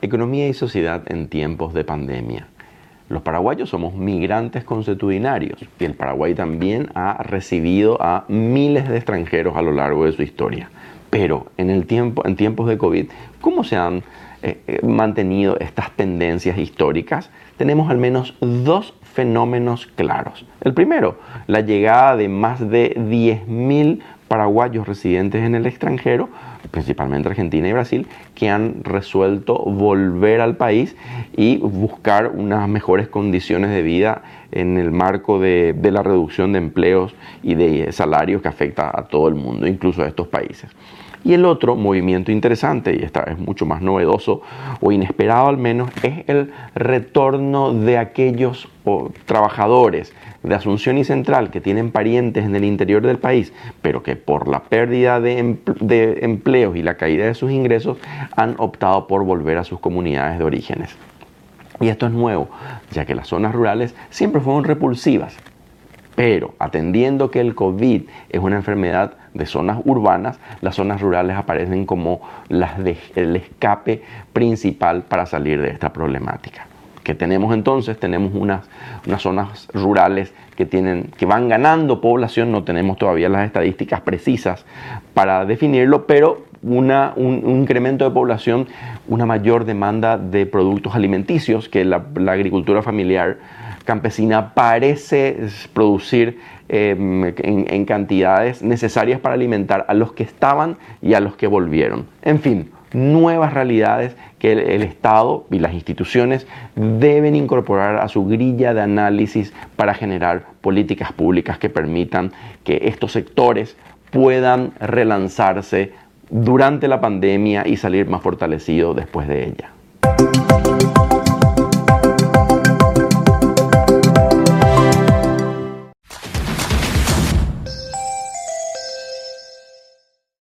Economía y sociedad en tiempos de pandemia. Los paraguayos somos migrantes consuetudinarios y el Paraguay también ha recibido a miles de extranjeros a lo largo de su historia. Pero en, el tiempo, en tiempos de COVID, ¿cómo se han eh, eh, mantenido estas tendencias históricas? Tenemos al menos dos fenómenos claros. El primero, la llegada de más de 10.000 paraguayos residentes en el extranjero, principalmente Argentina y Brasil, que han resuelto volver al país y buscar unas mejores condiciones de vida en el marco de, la reducción de empleos y de salarios que afecta a todo el mundo, incluso a estos países. Y el otro movimiento interesante, y esta es mucho más novedoso o inesperado al menos, es el retorno de aquellos trabajadores de Asunción y Central que tienen parientes en el interior del país, pero que por la pérdida de, empleos y la caída de sus ingresos han optado por volver a sus comunidades de orígenes. Y esto es nuevo, ya que las zonas rurales siempre fueron repulsivas pero atendiendo que el COVID es una enfermedad de zonas urbanas, las zonas rurales aparecen como las de, el escape principal para salir de esta problemática. ¿Qué tenemos entonces? Tenemos unas, unas zonas rurales que, tienen, que van ganando población, no tenemos todavía las estadísticas precisas para definirlo, pero una, un, incremento de población, una mayor demanda de productos alimenticios que la, la agricultura familiar campesina parece producir em, en, cantidades necesarias para alimentar a los que estaban y a los que volvieron. En fin, nuevas realidades que el, Estado y las instituciones deben incorporar a su grilla de análisis para generar políticas públicas que permitan que estos sectores puedan relanzarse durante la pandemia y salir más fortalecidos después de ella.